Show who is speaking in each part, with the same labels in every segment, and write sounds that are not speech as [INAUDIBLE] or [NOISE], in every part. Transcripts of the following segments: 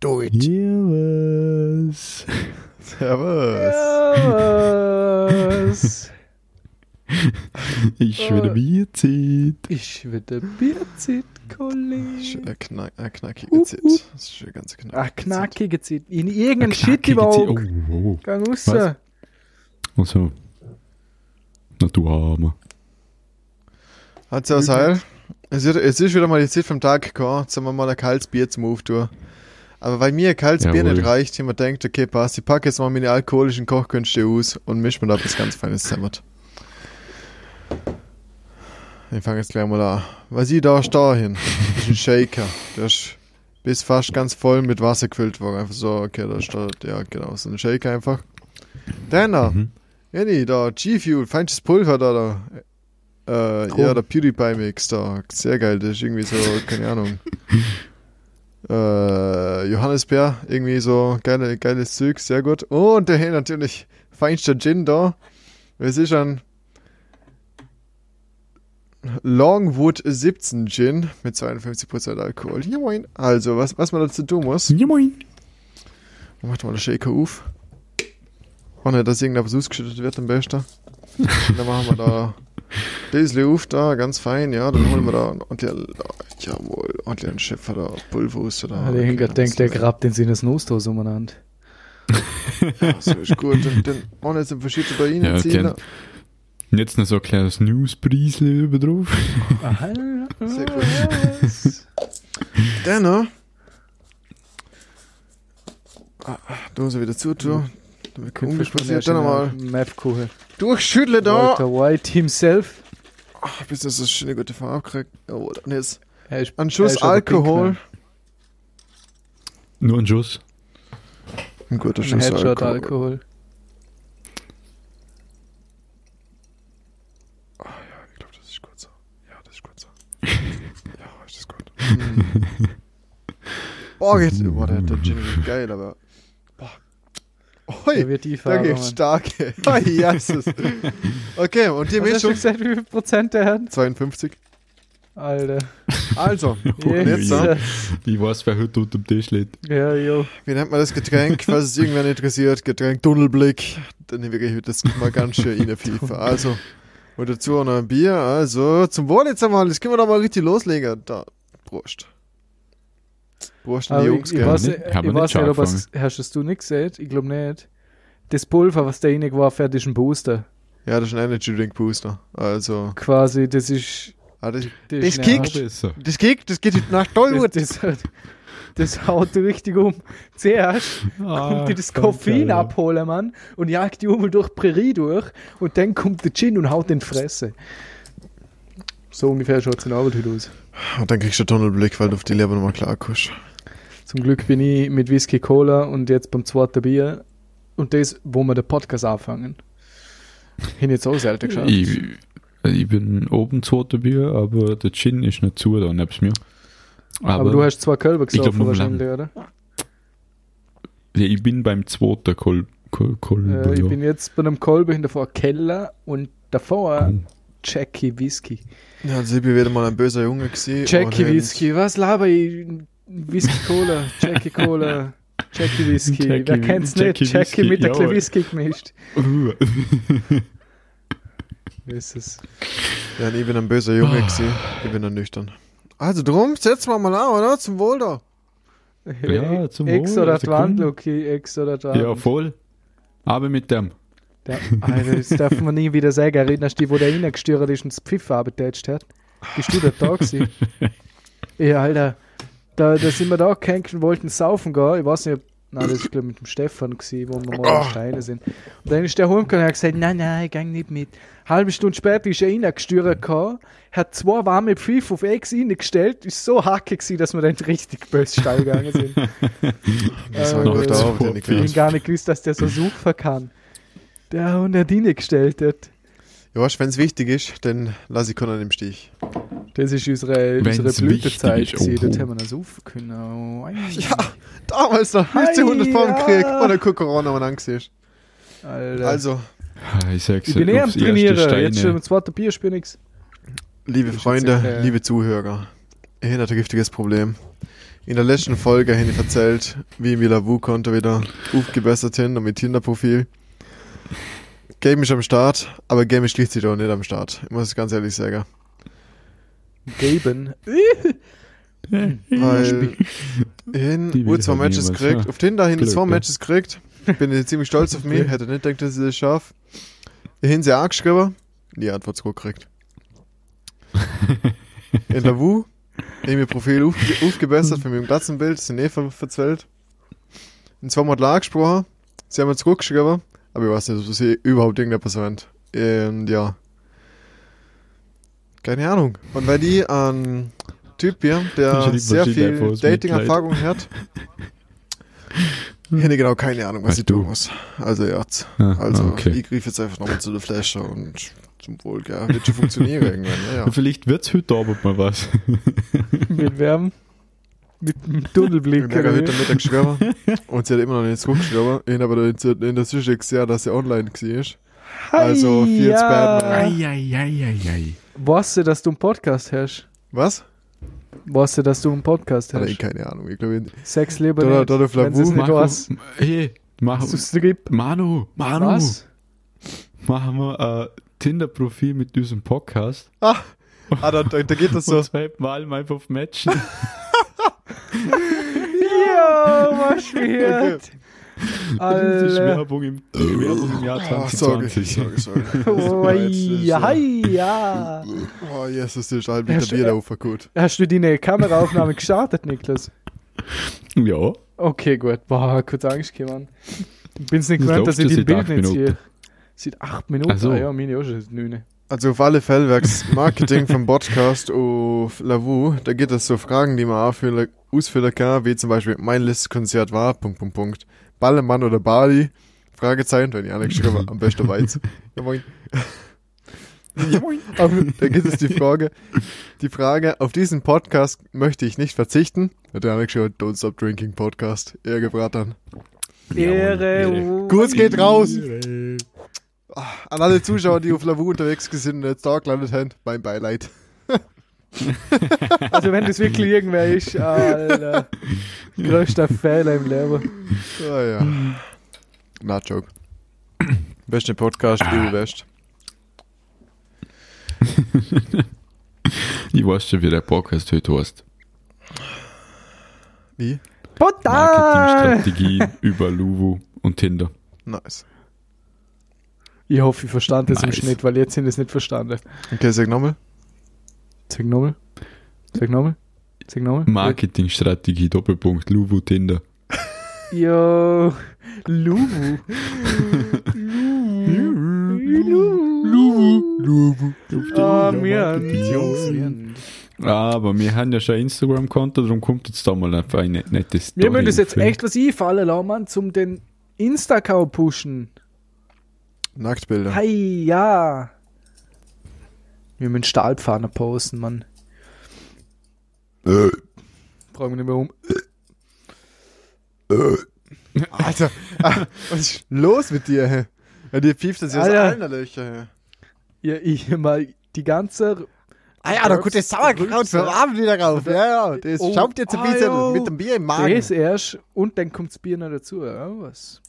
Speaker 1: Do it. [LAUGHS]
Speaker 2: Servus.
Speaker 1: Servus.
Speaker 3: Servus. [LAUGHS]
Speaker 2: Ich wieder Bierzeit.
Speaker 3: Ich wieder Bierzeit, Kollege.
Speaker 1: Schön knack, äh, knackige Zeit.
Speaker 3: up.
Speaker 1: Das ist schön ganz knackig.
Speaker 3: Ach, knackige Zeit. In irgendein
Speaker 2: Knackige
Speaker 3: Shit im. Auge.
Speaker 2: Oh, oh.
Speaker 3: Gang raus.
Speaker 2: Also. Na du Armer.
Speaker 1: Hat ja Seil. Es ist, es ist wieder mal die Zeit vom Tag gekommen. Jetzt haben wir mal ein kaltes Bier zum Auftun. Aber weil mir ein kaltes Bier nicht reicht, wir gedacht, okay, passt. Ich packe jetzt mal meine alkoholischen Kochkünste aus und mische mir da was ganz Feines zusammen. Ich fange jetzt gleich mal an. Was ich da stehe hin, ist ein Shaker. Der ist bis fast ganz voll mit Wasser gefüllt worden. Einfach so, okay, da steht, ja genau, so ein Shaker einfach. Dann, äh,
Speaker 2: Mhm.
Speaker 1: Jenny, da G-Fuel, feinstes Pulver da, da. Äh,
Speaker 3: Cool.
Speaker 1: ja, der PewDiePie-Mix da. Sehr geil, das ist irgendwie so, keine Ahnung. [LAUGHS] äh, Johannisbeer, irgendwie so geile, geiles Zeug, sehr gut. Und der hier natürlich feinster Gin da. Es ist ein Longwood 17 Gin mit 52% Alkohol. Ja, moin. Also, was, was man dazu tun muss,
Speaker 2: Ja moin.
Speaker 1: macht mal den Shaker auf. Ohne dass irgendwas ausgeschüttet wird am besten. [LAUGHS] Dann machen wir da das auf da, ganz fein, ja. Dann holen wir da und der, jawohl, und den Schäfer da, Pulver aus da.
Speaker 3: Der Hinker
Speaker 1: Okay,
Speaker 3: denkt, der grabt den Sinnes Nostos umeinander. [LAUGHS]
Speaker 1: Ja, so ist gut. Und dann ohne jetzt verschiedene da
Speaker 2: Ja,
Speaker 1: reinziehen.
Speaker 2: den- Und jetzt noch so ein kleines Newspreisli über drauf.
Speaker 3: Aha.
Speaker 1: Sehr gut. Dann noch. Ah, da muss er wieder zutun. Unglück passiert. Dann nochmal
Speaker 3: Map-Kuchen.
Speaker 1: durchschütteln da.
Speaker 3: Walter White himself.
Speaker 1: Ach, bis das so eine schöne gute Farbe kriegt. Oh, dann jetzt
Speaker 3: Er ist,
Speaker 1: ein Schuss
Speaker 3: er ist
Speaker 1: Alkohol.
Speaker 3: pink,
Speaker 2: Nur ein Schuss.
Speaker 1: Ein guter
Speaker 3: ne? Ein
Speaker 1: Schuss
Speaker 3: Headshot
Speaker 1: Alkohol.
Speaker 3: Alkohol.
Speaker 1: Ich glaube, das ist gut so. Ja, das ist gut [LAUGHS] so. ja, ist das gut. Boah, geht's. Boah, der, der Gin ist geil, aber.
Speaker 3: Der
Speaker 1: Ui,
Speaker 3: wird die
Speaker 1: da geht's stark. [LAUGHS] Jesus. Okay, und die
Speaker 3: Was hast du
Speaker 1: Mischung.
Speaker 3: gesagt, wie viel Prozent der hat?
Speaker 1: 52.
Speaker 3: Alter.
Speaker 1: Also, und [LAUGHS] jetzt da.
Speaker 2: Ich weiß, wer heute unter dem Tisch liegt.
Speaker 3: Ja, jo.
Speaker 1: Wie nennt man das Getränk? Falls es irgendwer interessiert, Getränk Tunnelblick. Dann nehme ich das mal ganz schön in der FIFA. Also, und dazu auch noch ein Bier. Also, zum Wohl jetzt einmal. Jetzt können wir doch mal richtig loslegen. Da, Prost. An
Speaker 3: Aber
Speaker 1: die
Speaker 3: ich,
Speaker 1: Jungs,
Speaker 3: ich
Speaker 1: gell?
Speaker 3: weiß,
Speaker 2: Nicht-
Speaker 3: ich weiß
Speaker 2: nicht
Speaker 3: ob es, hast du nicht gesehen? Ich glaube nicht. Das Pulver, was da reingeworfen hat, ist ein Booster.
Speaker 1: Ja, das ist ein Energy Drink Booster. Also,
Speaker 3: Quasi, das ist.
Speaker 1: ah, das,
Speaker 3: Das,
Speaker 1: Das kickt. das geht, das geht heute nach Tollwut.
Speaker 3: das, das, das haut richtig um. Zuerst
Speaker 2: Ah,
Speaker 3: kommt die das Koffein abholen, Mann, und jagt die um durch die Prärie durch und dann kommt der Gin und haut den die Fresse. So ungefähr schaut es in Arbeit heute aus.
Speaker 1: Und dann kriegst du Tunnelblick, weil du auf die Leber nochmal klar kommst.
Speaker 3: Zum Glück bin ich mit Whisky Cola und jetzt beim zweiten Bier und das, wo wir den Podcast anfangen. Hin jetzt auch selten geschafft.
Speaker 2: Ich, ich bin oben zweiter Bier, aber der Gin ist nicht zu da nebst mir. Aber,
Speaker 3: Aber, du hast zwei Kölber gesoffen wahrscheinlich, oder?
Speaker 2: ja, ich bin beim zweiten Kol Kol Kol
Speaker 3: Äh, ich
Speaker 2: ja.
Speaker 3: bin jetzt bei einem Kolber hinter vor Keller und davor
Speaker 2: Oh.
Speaker 3: Jackie Whisky.
Speaker 1: Ja, also ich bin wieder mal ein böser Junge gewesen.
Speaker 3: Jackie
Speaker 1: und
Speaker 3: Whisky, was laber ich? Whisky Cola, Jackie Cola, Jackie Whisky.
Speaker 2: Jackie
Speaker 3: Wer kennt's
Speaker 2: Jackie
Speaker 3: nicht? Jackie
Speaker 2: Whisky,
Speaker 3: mit der. Whisky gemischt. [LAUGHS]
Speaker 2: Uh.
Speaker 3: Ist es.
Speaker 1: Ja, ich bin ein böser Junge gewesen. Ich bin dann nüchtern. Also drum, setzen wir mal an, oder? Zum Wohl da.
Speaker 2: Ja, zum
Speaker 3: Ex
Speaker 2: Wohl,
Speaker 3: oder Twand,
Speaker 2: komm.
Speaker 3: okay, Ex oder Twand.
Speaker 2: ja, voll. Aber mit dem.
Speaker 3: Der, Alter, das darf man nie wieder sagen. Erinnerst du dich, wo der reingesteuert ist und das Pfiff abgetatscht hat? Bist du da da gewesen? [LAUGHS] ja, Alter. Da, da sind wir da gehängt und wollten saufen gehen. Ich weiß nicht, ob. Nein, das ist, glaube mit dem Stefan gewesen, wo wir mal
Speaker 1: Oh.
Speaker 3: Steine sind. Und dann ist der heimgekommen und hat gesagt, nein, nein, ich gang nicht mit. Halbe Stunde später ist er reingesteuert gekommen, hat zwei warme Pfiff auf Ex reingestellt, ist so hackig gewesen, dass wir dann richtig böse steil gegangen sind. [LAUGHS]
Speaker 1: Das war
Speaker 3: Äh,
Speaker 1: ich.
Speaker 3: Ich hab gar nicht gewusst, dass der so suchen kann. Der hat nicht reingestellt hat.
Speaker 1: Ja, weißt, wenn es wichtig ist, dann lasse ich keinen im Stich.
Speaker 3: Das ist unsere,
Speaker 2: Wenn's
Speaker 3: unsere Blütezeit.
Speaker 2: wichtig ist, oh.
Speaker 3: Dort haben wir können. Oh, ei.
Speaker 1: Ja, damals noch 1500 vor dem Krieg,
Speaker 3: ja.
Speaker 1: ohne Corona man angesehen.
Speaker 3: Alter.
Speaker 1: Also,
Speaker 2: Ah, Ich sag's
Speaker 3: ich bin
Speaker 2: ja,
Speaker 3: eh am Trainieren. Jetzt schon im zweiten Bier spiel nix.
Speaker 1: liebe
Speaker 3: Das ist
Speaker 1: Freunde,
Speaker 3: jetzt, äh,
Speaker 1: liebe Zuhörer, ihr habt ein giftiges Problem. In der letzten Folge habe ich erzählt, wie ich mir Lavu-Konto wieder aufgebessert und mit Tinder-Profil. Game ist am Start, aber Game ist gleichzeitig auch nicht am Start. Ich muss es ganz ehrlich sagen.
Speaker 3: Gaben.
Speaker 1: Weil hin
Speaker 2: will
Speaker 1: Uhr zwei
Speaker 2: halt
Speaker 1: Matches gekriegt.
Speaker 2: ja.
Speaker 1: Auf Tinder hin
Speaker 2: Glück,
Speaker 1: zwei
Speaker 2: ja.
Speaker 1: Matches gekriegt. Bin ich ziemlich stolz auf mich. [LAUGHS] Hätte nicht gedacht, dass ich das schaffe. Hin sie angeschrieben. Die Antwort zurückgekriegt. In der Wu. Ich mir Profil aufge aufgebessert von meinem Glatzenbild. Sind eh ver verzwellt. In zwei Mal angesprochen. Sie haben mir zurückgeschrieben. Aber ich weiß nicht, ob sie überhaupt irgendetwas erwähnt. Und ja. Keine Ahnung. Und weil die ein Typ hier, der sehr viel Dating-Erfahrung hat, hätte genau keine Ahnung, was
Speaker 2: Weißt
Speaker 1: ich tun muss. Also ja,
Speaker 2: Ah,
Speaker 1: also
Speaker 2: okay.
Speaker 1: ich griff jetzt einfach nochmal zu der Flasche und zum Wohl, gell. Wird schon funktionieren [LAUGHS] irgendwann, ja, ja.
Speaker 2: Vielleicht wird's heute Abend mal was.
Speaker 3: Mit Wärmen. Mit dem Tunnelblick.
Speaker 1: Ich habe heute Mittag geschrieben [LAUGHS] und sie hat immer noch nicht zurückgeschrieben. Ich habe aber in, in der Zwischenzeit gesehen, dass sie online war. Also, viel Spam.
Speaker 2: Eieieiei.
Speaker 3: Weißt du, dass du einen Podcast hast?
Speaker 1: Was?
Speaker 3: Weißt du, dass du einen Podcast hast?
Speaker 1: keine Ahnung. Ich glaube,
Speaker 3: Sex lieber
Speaker 1: Da-
Speaker 3: nicht.
Speaker 1: da der
Speaker 3: wenn es nicht weiß.
Speaker 2: Hey, mach,
Speaker 3: Hast du Strip?
Speaker 2: Manu, Manu,
Speaker 3: Was?
Speaker 2: machen wir ein Tinder-Profil mit diesem Podcast.
Speaker 1: ah, ah da, da, da geht das so.
Speaker 2: Und zweimal mal auf Matchen. [LAUGHS]
Speaker 3: Ja, was?
Speaker 2: Das ist
Speaker 3: Alter.
Speaker 2: Werbung im, Werbung im Jahr
Speaker 1: Ah, sorry,
Speaker 2: 2020.
Speaker 1: sorry, sorry. [LAUGHS]
Speaker 3: Oh, ja, hi, ja. [LAUGHS]
Speaker 1: Oh, Jesus, das ist halt mit
Speaker 3: Ja,
Speaker 1: der
Speaker 3: sch-
Speaker 1: Bier auf gut.
Speaker 3: Hast du deine Kameraaufnahme gestartet, Niklas?
Speaker 2: Ja,
Speaker 3: Okay, gut. Boah, kurz Angst gekommen. Ich bin's nicht
Speaker 2: Das
Speaker 3: gewöhnt, dass ich die
Speaker 2: seit
Speaker 3: Bild nicht sehe. Seit acht Minuten?
Speaker 2: Ach so.
Speaker 3: Ah, ja, meine auch schon seit neun.
Speaker 1: Also auf alle Fälle wächst Marketing vom Podcast auf Lavu. Da geht es so Fragen, die man ausfüllen, ausfüllen kann, wie zum Beispiel mein letztes Konzert war, Punkt, Punkt, Punkt. Ballermann oder Bali? Fragezeichen, wenn ich alle geschrieben am besten Weiz. Ja, moin. ja, moin. [LAUGHS] Aber da gibt es die Frage, die Frage, auf diesen Podcast möchte ich nicht verzichten. Hat der andere geschrieben, Don't Stop Drinking Podcast. Eher gebraten.
Speaker 3: Ehre.
Speaker 1: Gruß geht raus an alle Zuschauer, die auf Lavu unterwegs sind und jetzt da gelandet haben. Mein Beileid. [LAUGHS]
Speaker 3: Also wenn das wirklich irgendwer ist, Alter. Größter Fehler im Leben.
Speaker 1: Ah ja. Na, Joke. Beste Podcast, liebe West. [LAUGHS]
Speaker 2: ich weiß schon, wie der Podcast heute heißt.
Speaker 1: Wie?
Speaker 3: Total!
Speaker 2: Marketingstrategie über Luvu und Tinder.
Speaker 1: Nice.
Speaker 3: Ich hoffe, ich verstand das im
Speaker 2: Nice.
Speaker 3: Schnitt, weil jetzt sind es nicht verstanden.
Speaker 1: Okay, sag nochmal.
Speaker 3: Sag nochmal. Sag nochmal. Sag nochmal.
Speaker 2: Marketingstrategie, Doppelpunkt, Luvu, Tinder.
Speaker 3: Jo. Luwu.
Speaker 2: Luvu.
Speaker 3: Ah, wir Jungs. Wir
Speaker 2: Aber wir haben ja schon ein Instagram-Konto, darum kommt jetzt da mal einfach eine nette Story.
Speaker 3: Wir müssen uns jetzt echt was einfallen lassen, Mann, zum den Insta-Account pushen.
Speaker 1: Nacktbilder.
Speaker 3: Hi, ja. Wir müssen Stahlpfanne posten, Mann.
Speaker 1: Äh,
Speaker 3: Fragen wir nicht mehr um. [LAUGHS]
Speaker 1: Alter, ah, [LAUGHS] was ist los mit dir? hä? Ja, dir pieft das ja aus
Speaker 3: Alter.
Speaker 1: allen Löcher. hä?
Speaker 3: Ja, ich mal die ganze.
Speaker 1: Ah ja, da kommt das Sauerkraut für Abend wieder rauf. Ja, ja, das
Speaker 3: Oh,
Speaker 1: schaut jetzt ein bisschen
Speaker 3: ja.
Speaker 1: mit dem Bier im Magen.
Speaker 3: Das erst und dann kommt das Bier noch dazu. Ja, was?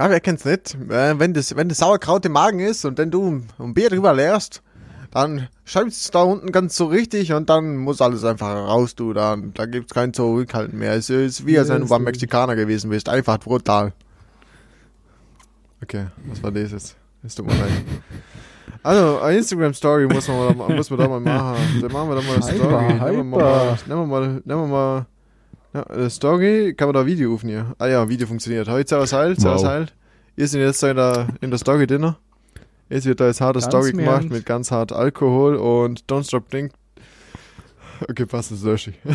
Speaker 1: Ja, wer kennt's nicht? Äh, wenn, das, wenn das Sauerkraut im Magen ist und wenn du ein Bier drüber leerst, dann schäumt's da unten ganz so richtig und dann muss alles einfach raus, du. Dann, da gibt's kein Zurückhalten mehr. Es ist wie, als wenn du beim. Mexikaner gewesen bist. Einfach brutal. Okay, was war das jetzt? Es tut mir leid. Also, eine Instagram-Story muss man, mal, muss man da mal machen. Dann machen wir da mal eine
Speaker 3: Hyper,
Speaker 1: Story. Nehmen wir mal,
Speaker 3: hyper.
Speaker 1: nehmen wir mal, nehmen wir mal ja, eine Story, kann man da Video aufnehmen. Ah ja, Video funktioniert. Heute Servus Heil, Servus
Speaker 2: Wow.
Speaker 1: Heil. Wir sind jetzt da in der, in der Story Dinner. Jetzt wird da jetzt harte
Speaker 3: Ganz
Speaker 1: Story gemacht mit ganz hart Alkohol und Don't Stop Drink. Okay, passt, das lösche ich. [LAUGHS]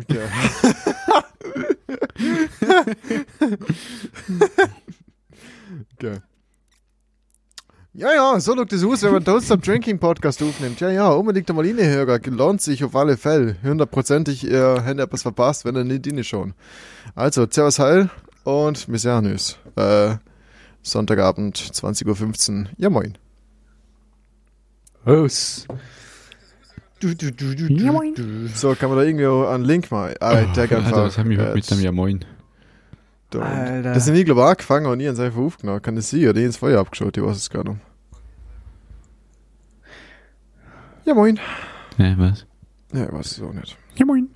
Speaker 1: okay. [LAUGHS] okay. Ja, ja, so schaut das aus, wenn man Don't Stop Drinking Podcast aufnimmt. Ja, ja, unbedingt einmal reinhören. Lohnt sich auf alle Fälle. Hundertprozentig, ihr habt etwas verpasst, wenn ihr nicht rein schon. Also, Servus Heil und wir sehen uns. Äh, Sonntagabend, 20.15 Uhr. Ja, moin.
Speaker 3: Was? Du, du, du, du,
Speaker 2: Ja,
Speaker 3: du,
Speaker 2: moin.
Speaker 3: du.
Speaker 1: So, kann man da irgendwie auch einen Link mal. Ah, ich denke einfach.
Speaker 2: Alter, was haben wir heute mit dem Ja Moin?
Speaker 1: da-
Speaker 3: Alter.
Speaker 1: Das sind nie, glaube ich, angefangen und nie ans einfach aufgenommen. Kann das sein? Oder ins Feuer abgeschaut, ich weiß es gar nicht. Ja, moin.
Speaker 2: Ne, was?
Speaker 1: Ja, ich weiß es auch nicht.
Speaker 2: Ja Moin.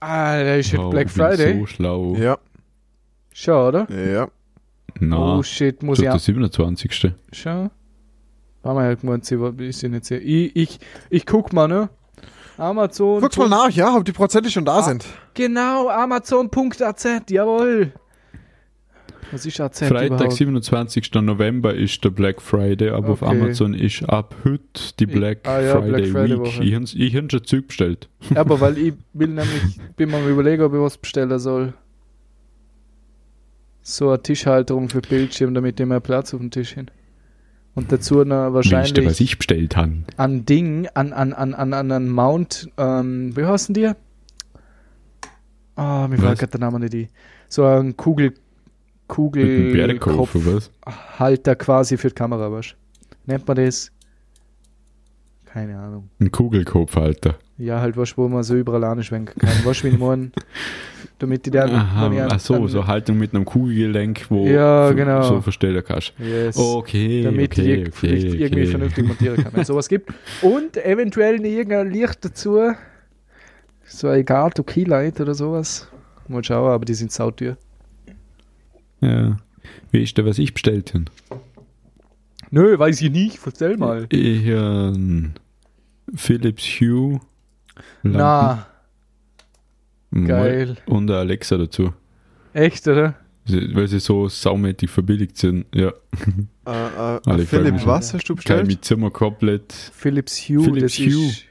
Speaker 3: Alter, ist heute
Speaker 2: Wow,
Speaker 3: Black
Speaker 2: ich bin
Speaker 3: Friday?
Speaker 2: So schlau.
Speaker 1: Ja,
Speaker 3: Schon, oder?
Speaker 1: ja.
Speaker 2: Na,
Speaker 3: Oh shit, muss
Speaker 2: das
Speaker 3: ich
Speaker 2: der 27.
Speaker 3: Schon? Haben wir halt gemeint, sie war- ist sie nicht sehr. Ich, ich, ich guck mal, ne? Amazon.
Speaker 1: Guck's mal nach, ja, ob die Prozente schon da
Speaker 3: Ah.
Speaker 1: sind.
Speaker 3: Genau, Amazon.az, jawohl. Was ist AZ
Speaker 2: Freitag,
Speaker 3: überhaupt?
Speaker 2: 27. November ist der Black Friday, aber auf
Speaker 3: Okay.
Speaker 2: Amazon ist ab heute die Black
Speaker 3: Ah ja,
Speaker 2: Friday,
Speaker 3: Black Friday
Speaker 2: Week.
Speaker 3: Woche.
Speaker 2: Ich habe ich hab schon Zeug bestellt.
Speaker 3: Aber weil [LAUGHS] ich will nämlich, bin mal am überlegen, ob ich was bestellen soll. So eine Tischhalterung für Bildschirm, damit ich mehr Platz auf dem Tisch hin. Und dazu noch
Speaker 2: Weißt du, was
Speaker 3: wahrscheinlich
Speaker 2: ich bestellt habe?
Speaker 3: an Ding, an, an, an, an, an, an Mount, ähm, wie heißen die? Ah, mir
Speaker 2: Was?
Speaker 3: fällt gerade der Name nicht ein. So ein Kugel,
Speaker 2: Was?
Speaker 3: quasi für die Kamera, was? Nennt man das? Keine Ahnung.
Speaker 2: Ein Kugelkopfhalter.
Speaker 3: Ja, halt was, wo man so überall anschwenken kann. Was, wie meine, [LAUGHS] damit die dann,
Speaker 2: Aha,
Speaker 3: ich
Speaker 2: ach so,
Speaker 3: dann-
Speaker 2: so Haltung mit einem Kugelgelenk, wo
Speaker 3: Ja,
Speaker 2: du
Speaker 3: genau.
Speaker 2: so verstellen kannst.
Speaker 3: Yes.
Speaker 2: Okay,
Speaker 3: damit
Speaker 2: okay,
Speaker 3: ich
Speaker 2: okay,
Speaker 3: irgendwie
Speaker 2: okay.
Speaker 3: vernünftig montieren kann, wenn es sowas gibt. Und eventuell irgendein Licht dazu. So ein Gato Keylight oder sowas. Mal schauen, aber die sind sauteuer.
Speaker 2: Ja. Wie ist der, was ich bestellt habe?
Speaker 3: Nö, weiß ich nicht. Erzähl mal.
Speaker 2: Ich habe Philips Hue Lampen
Speaker 3: Na, geil.
Speaker 2: und eine Alexa dazu.
Speaker 3: Echt, oder?
Speaker 2: Weil sie so saumäßig verbilligt sind. Ja,
Speaker 1: Äh, äh, [LAUGHS]
Speaker 2: Alle
Speaker 1: Philipp, was hast du
Speaker 2: geil
Speaker 1: bestellt?
Speaker 2: mit Zimmer komplett.
Speaker 3: Philips Hue.
Speaker 2: Philips
Speaker 3: das
Speaker 2: Hue.
Speaker 3: Ist,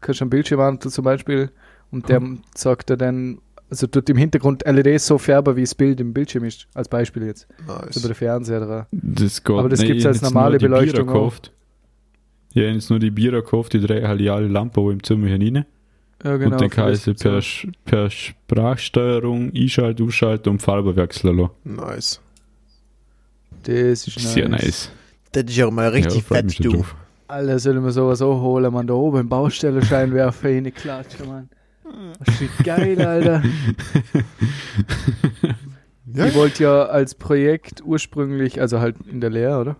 Speaker 3: kannst du einen Bildschirm an zum Beispiel und der sagt dir dann, also tut im Hintergrund LEDs so färben, wie das Bild im Bildschirm ist. Als Beispiel jetzt.
Speaker 1: Nice.
Speaker 3: So bei der Fernseher dran.
Speaker 2: Das geht
Speaker 3: Aber das
Speaker 2: Nein,
Speaker 3: gibt's
Speaker 2: ich
Speaker 3: als normale Beleuchtung
Speaker 2: gekauft. Ja, ich hab jetzt nur die Bierer gekauft, die drei halbiale Lampe, wo im Zimmer hinein.
Speaker 3: Ja,
Speaker 2: und dann kann ich sie per, per Sprachsteuerung einschalten, ausschalten und Farbe wechseln lassen.
Speaker 1: Nice.
Speaker 3: Das ist nice.
Speaker 2: Sehr nice.
Speaker 1: Das ist ja mal
Speaker 2: ja, freu mich schon drauf.
Speaker 3: Alter, sollen wir sowas auch holen, man, da oben im Baustellenscheinwerfer [LAUGHS] reinklatschen, man. Geil, Alter.
Speaker 1: Ja,
Speaker 3: Ich wollte ja als Projekt ursprünglich, also halt in der Lehre, oder?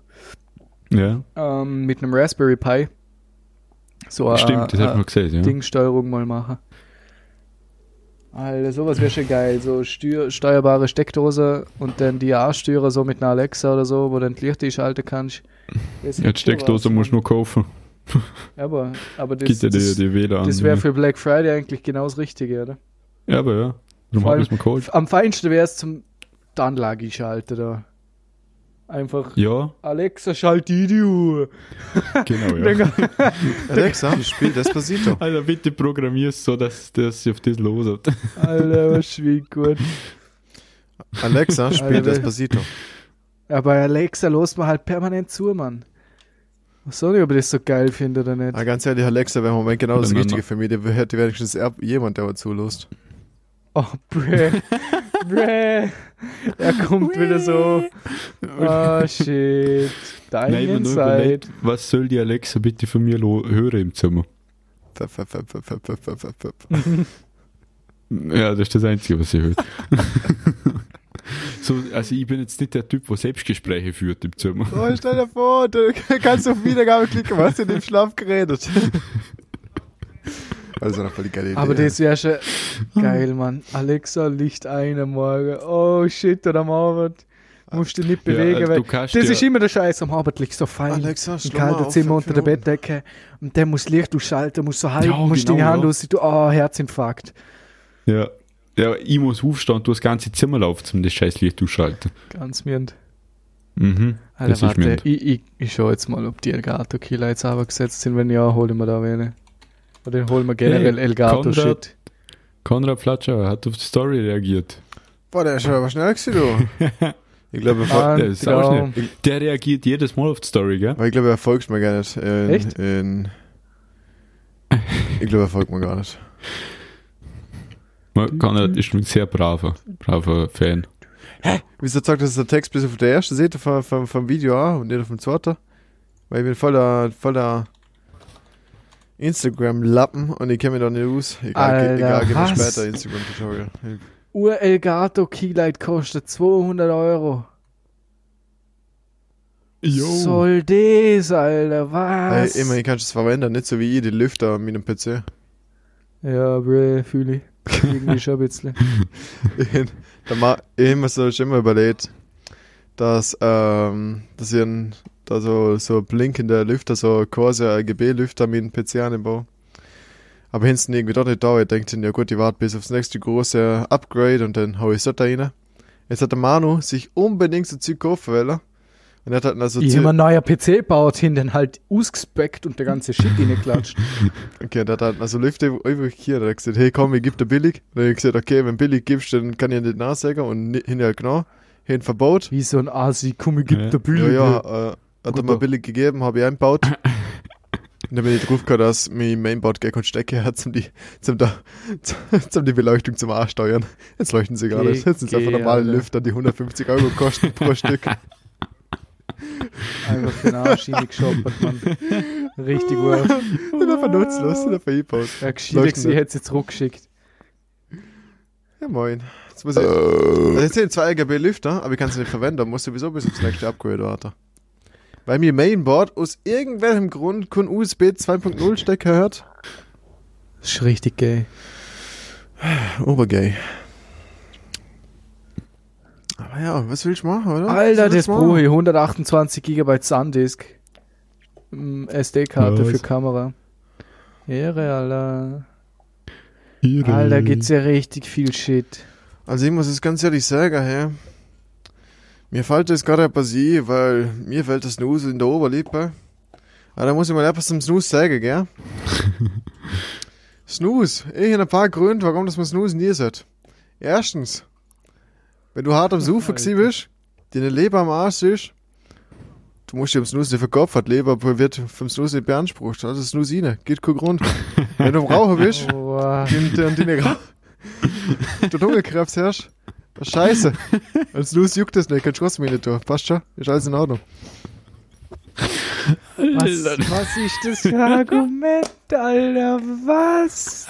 Speaker 2: Ja,
Speaker 3: Ähm, mit einem Raspberry Pi so eine,
Speaker 2: stimmt, das hat man gesehen, ja.
Speaker 3: Dingsteuerung mal machen. Alter, sowas wäre schon geil. So steuer, steuerbare Steckdose und dann die A-Steuer so mit einer Alexa oder so, wo du dann die Lichter schalten kannst. Das
Speaker 2: Ja, die Steckdose musst du nur kaufen.
Speaker 3: Aber, aber das,
Speaker 2: ja die,
Speaker 3: das,
Speaker 2: die
Speaker 3: das wäre für Black Friday eigentlich genau das Richtige, oder?
Speaker 2: Ja, aber ja. Darum
Speaker 3: allem-
Speaker 2: geholt.
Speaker 3: Am feinsten wäre es zum die Anlage schalten da. Einfach
Speaker 2: Ja,
Speaker 3: Alexa, schalt die Uhr. [LAUGHS]
Speaker 2: genau, ja. [LAUGHS]
Speaker 1: Alexa, spiel Despacito.
Speaker 2: Alter, bitte programmier es so, dass das sich auf das loset.
Speaker 3: Alter, [LAUGHS] was schwiegt gut.
Speaker 1: Alexa, spiel
Speaker 3: Alter.
Speaker 1: Despacito.
Speaker 3: Aber Alexa lost man halt permanent zu, Mann. Was soll ich, ob ich das so geil finde oder nicht?
Speaker 1: Ah, ganz ehrlich, Alexa wenn im Moment genau das Richtige für mich. Die hätte wenigstens jemand, der mal zulässt.
Speaker 3: Oh, brä. [LAUGHS] brä. Er kommt Wee. wieder so. Oh, shit. Dein
Speaker 2: Nein,
Speaker 3: Inside.
Speaker 2: Überlegt, was soll die Alexa bitte von mir hören im Zimmer? ja, das ist das Einzige, was sie hört. [LAUGHS] so, also ich bin jetzt nicht der Typ, der Selbstgespräche führt im Zimmer.
Speaker 1: Oh, stell dir vor, du [LAUGHS] kannst auf Wiedergabe klicken, was in dem Schlaf geredet. Also noch voll die geile Idee.
Speaker 3: Aber das wäre schon geil, Mann. Alexa, Licht ein am Morgen. Oh, shit, oder am Abend. Musst du dich nicht
Speaker 2: Ja,
Speaker 3: bewegen,
Speaker 2: also
Speaker 3: weil
Speaker 2: du kannst
Speaker 3: das
Speaker 2: ja-
Speaker 3: ist immer der Scheiß. Am Abend liegt so fein.
Speaker 1: Alexa,
Speaker 3: Im kalten Zimmer unter der. Bettdecke. Und der muss Licht ausschalten, muss so halten,
Speaker 2: Ja,
Speaker 3: musst
Speaker 2: genau,
Speaker 3: deine Hand
Speaker 2: ja.
Speaker 3: aus. Du, oh, Herzinfarkt.
Speaker 2: Ja. Ja, ich muss aufstehen und du das ganze Zimmer laufen, um das scheiß Licht ausschalten.
Speaker 3: Ganz mirnd.
Speaker 2: Mhm.
Speaker 3: Alter,
Speaker 2: das ist
Speaker 3: warte,
Speaker 2: mirnd.
Speaker 3: ich, ich, ich schau jetzt mal, ob die Elgato Keylights aber gesetzt sind. Wenn ja, holen wir da eine. Oder dann holen wir generell
Speaker 2: Hey,
Speaker 3: Elgato
Speaker 2: Konrad. Flatscher hat auf die Story reagiert.
Speaker 1: Boah, der ist schon aber schnell gewesen, du. [LAUGHS] Ich glaube, er,
Speaker 2: der ist auch. Der reagiert jedes Mal auf die Story, gell?
Speaker 1: aber ich glaube, er folgt mir gar nicht. In,
Speaker 3: Echt?
Speaker 1: In, [LAUGHS] ich glaube, er folgt mir gar nicht.
Speaker 2: Man- Konrad ist ein sehr braver, braver Fan.
Speaker 1: Wieso sagt das der Text bis auf der ersten Seite vom, vom, vom Video an und nicht auf dem zweiten? Weil ich bin voller, voller Instagram-Lappen und ich kenne mich da nicht aus. Egal,
Speaker 3: Alter,
Speaker 1: egal, gib mir später Instagram-Tutorial.
Speaker 3: Ur Elgato Keylight kostet 200 Euro. Soll das, Alter,
Speaker 1: Hey,
Speaker 3: was?
Speaker 1: immerhin kannst du es verwenden, nicht so wie ich, die Lüfter mit dem PC.
Speaker 3: Ja, Bre, fühle ich. Irgendwie schon ein bisschen. [LAUGHS]
Speaker 1: ich hab mir so schon immer überlegt, dass, ähm, dass ich ein, da so, so blinkende Lüfter, so quasi RGB-Lüfter mit dem PC anbaue. Aber hinten irgendwie dort nicht da. Ich denke, ja gut, ich warte bis aufs nächste große Upgrade und dann hau ich das da rein. Jetzt hat der Manu sich unbedingt so Zeug kaufen wollen. Und er hat dann also
Speaker 3: einen neuen PC gebaut, hin den halt ausgespeckt und der ganze Shit reingeklatscht. [LAUGHS]
Speaker 1: Okay, der hat halt also Lüfte übrig hier. Der hat gesagt, hey komm, ich geb dir billig. Und dann hab ich gesagt, okay, wenn billig gibst, dann kann ich nicht nachsagen. Und hin halt genau. Hin verbaut.
Speaker 3: Wie so ein Asi, komm, ich geb
Speaker 2: Ja.
Speaker 3: dir Bilder.
Speaker 1: Ja, ja, äh, hat er mir billig gegeben, habe ich eingebaut. Und dann bin ich drauf gekommen, dass mein Mainboard gar keine Stecke hat, zum die, zum, da, [LAUGHS] zum die Beleuchtung zum Ansteuern. Jetzt leuchten sie gar nicht. Jetzt sind es einfach normale. Lüfter, die 150 Euro kosten pro Stück. [LAUGHS] [LAUGHS]
Speaker 3: Einfach für den Arsch reingeschoppert, Mann. Richtig gut.
Speaker 1: Sind einfach nutzlos, sind einfach eingebaut.
Speaker 3: Ja, geschieht,
Speaker 1: nicht.
Speaker 3: hätte sie zurückgeschickt.
Speaker 1: Ja, moin. Jetzt muss ich. Also jetzt sind zwei RGB Lüfter, aber ich kann sie nicht verwenden. Muss sowieso bis ins nächste Upgrade warten. Weil mir Mainboard aus irgendwelchem Grund kein USB 2.0 Stecker hört.
Speaker 3: Das ist richtig gay.
Speaker 1: Obergay. Aber ja, was willst du machen, oder?
Speaker 3: Alter, das ich. 128 GB SanDisk. Mm, SD-Karte für Kamera. Ehre, Alter.
Speaker 2: Ihre.
Speaker 3: Alter, gibt's ja richtig viel Shit.
Speaker 1: Also ich muss es ganz ehrlich sagen, hey. Mir fällt das gerade etwas ein, weil mir fällt das Snooze in der Oberlippe. Aber da muss ich mal etwas zum Snooze sagen, gell? [LAUGHS] Snooze. Ich habe ein paar Gründe, warum das man Snooze nie sagt. Erstens, wenn du hart am gewesen bist, deine Leber am Arsch ist, du musst dir am Snooze nicht verkaufen, die Leber wird vom Snooze nicht beansprucht. Also Snooze rein, geht kein Grund. [LAUGHS] wenn du am Rauchen bist,
Speaker 3: Oh,
Speaker 1: und, und deine du Lungenkrebs herrschst. Was scheiße. Als du juckt das nicht, kannst du trotzdem nicht tun. Passt schon? Ist alles in Ordnung.
Speaker 3: was, was ist das für ein Argument, Alter? Was?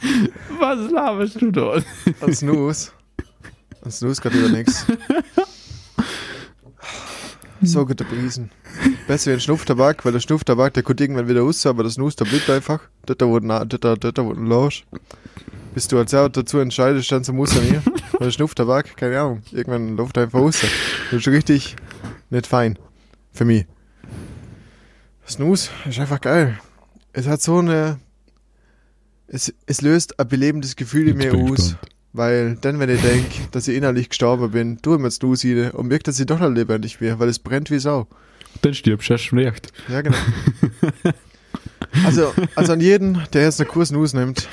Speaker 3: [LAUGHS]
Speaker 2: Was laberst du da?
Speaker 1: Ein Snooze. Ein Snooze geht über nix. [LAUGHS] So gute Brisen. Besser wie ein Schnupftabak, weil der Schnupftabak, der kommt irgendwann wieder raus, aber das Snooze, der bleibt einfach. Das das das da wurde ein Lausch. Bis du als selber dazu entscheidest, dann zum Muster nie. Weil der Schnupftabak, keine Ahnung, irgendwann läuft er einfach raus. Das ist schon richtig nicht fein. Für mich. Snooze ist einfach geil. Es hat so eine, es, es löst ein belebendes Gefühl in mir aus.
Speaker 2: gespannt.
Speaker 1: Weil dann, wenn ich denke, dass ich innerlich gestorben bin, tue ich mir jetzt Snooze und merke, dass ich doch noch lebendig bin, weil es brennt wie Sau.
Speaker 2: Dann stirbst du erst schlecht.
Speaker 1: Ja, genau. [LAUGHS] also, also an jeden, der jetzt einen Kurs Snooze nimmt,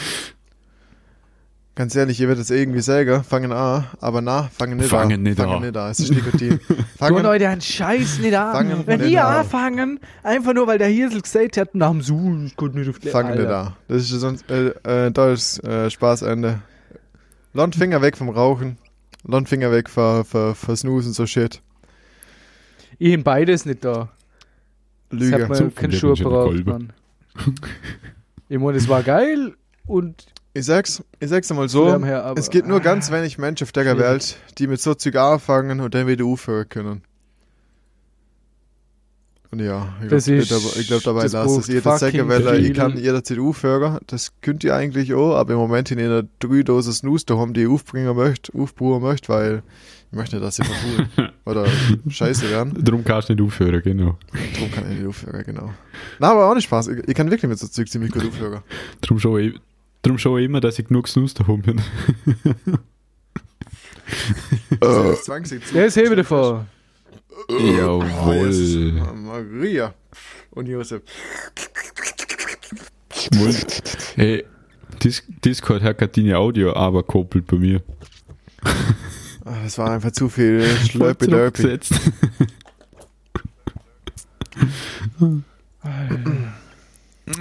Speaker 1: ganz ehrlich, ihr werdet es irgendwie sagen, fangen an, aber na, fangen nicht
Speaker 2: Fangen
Speaker 1: an.
Speaker 2: nicht
Speaker 1: fangen
Speaker 2: an.
Speaker 1: nicht an. Es ist Nikotin.
Speaker 3: Du [LAUGHS]
Speaker 1: Fangen,
Speaker 3: Leute, einen Scheiß nicht an.
Speaker 1: Fangen
Speaker 3: Wenn
Speaker 1: nicht
Speaker 3: ihr
Speaker 1: an.
Speaker 3: anfangen, einfach nur weil der Hirsel gesagt hat, nach dem Suchen, ich konnte nicht auf die
Speaker 1: fangen nicht
Speaker 3: Alter.
Speaker 1: an. Das ist sonst, äh, äh, ist äh, Spaßende. Landfinger weg vom Rauchen. Landfinger weg für, für, für Snooze und so Shit.
Speaker 3: Ich bin beides nicht da.
Speaker 1: Lüge.
Speaker 3: hat
Speaker 2: So
Speaker 3: man keinen
Speaker 2: viel
Speaker 3: Schuh
Speaker 2: Leben schon
Speaker 3: braucht. Mann. Ich meine, es war geil und
Speaker 1: Ich sag's, ich sag's einmal so.
Speaker 3: her,
Speaker 1: es gibt nur ganz
Speaker 3: Ah.
Speaker 1: wenig Menschen auf der. Welt, die mit so Zeug anfangen und dann wieder aufhören können. Ja, ich
Speaker 3: Das
Speaker 1: glaube
Speaker 3: ist-
Speaker 1: glaub, dabei
Speaker 3: das
Speaker 1: lasst es jeder
Speaker 3: fucking
Speaker 1: weil ich kann jederzeit aufhören. Das könnt ihr eigentlich auch, aber im Moment in einer drei Dosen Snooze daheim, die ich aufbringen möchte, aufbauen möchte, weil ich möchte nicht, dass sie verpulen [LAUGHS] oder scheiße werden.
Speaker 2: Darum kannst du nicht aufhören, genau.
Speaker 1: Darum kann ich nicht aufhören, genau. Na, aber auch nicht Spaß. Ich, ich kann wirklich mit so Zeug ziemlich gut aufhören.
Speaker 2: Darum schaue ich, darum schaue ich immer, dass ich genug Snus daheim bin. [LAUGHS]
Speaker 1: Das ist zwangsig zu-
Speaker 3: Der ist hebe davor.
Speaker 2: Jawohl.
Speaker 1: Maria. Und Josef.
Speaker 2: Hey, Dis Discord hat gerade deine Audio aber koppelt bei mir.
Speaker 1: Ah, Das war einfach zu viel [LAUGHS]
Speaker 2: Voll
Speaker 1: Derpy. [LAUGHS]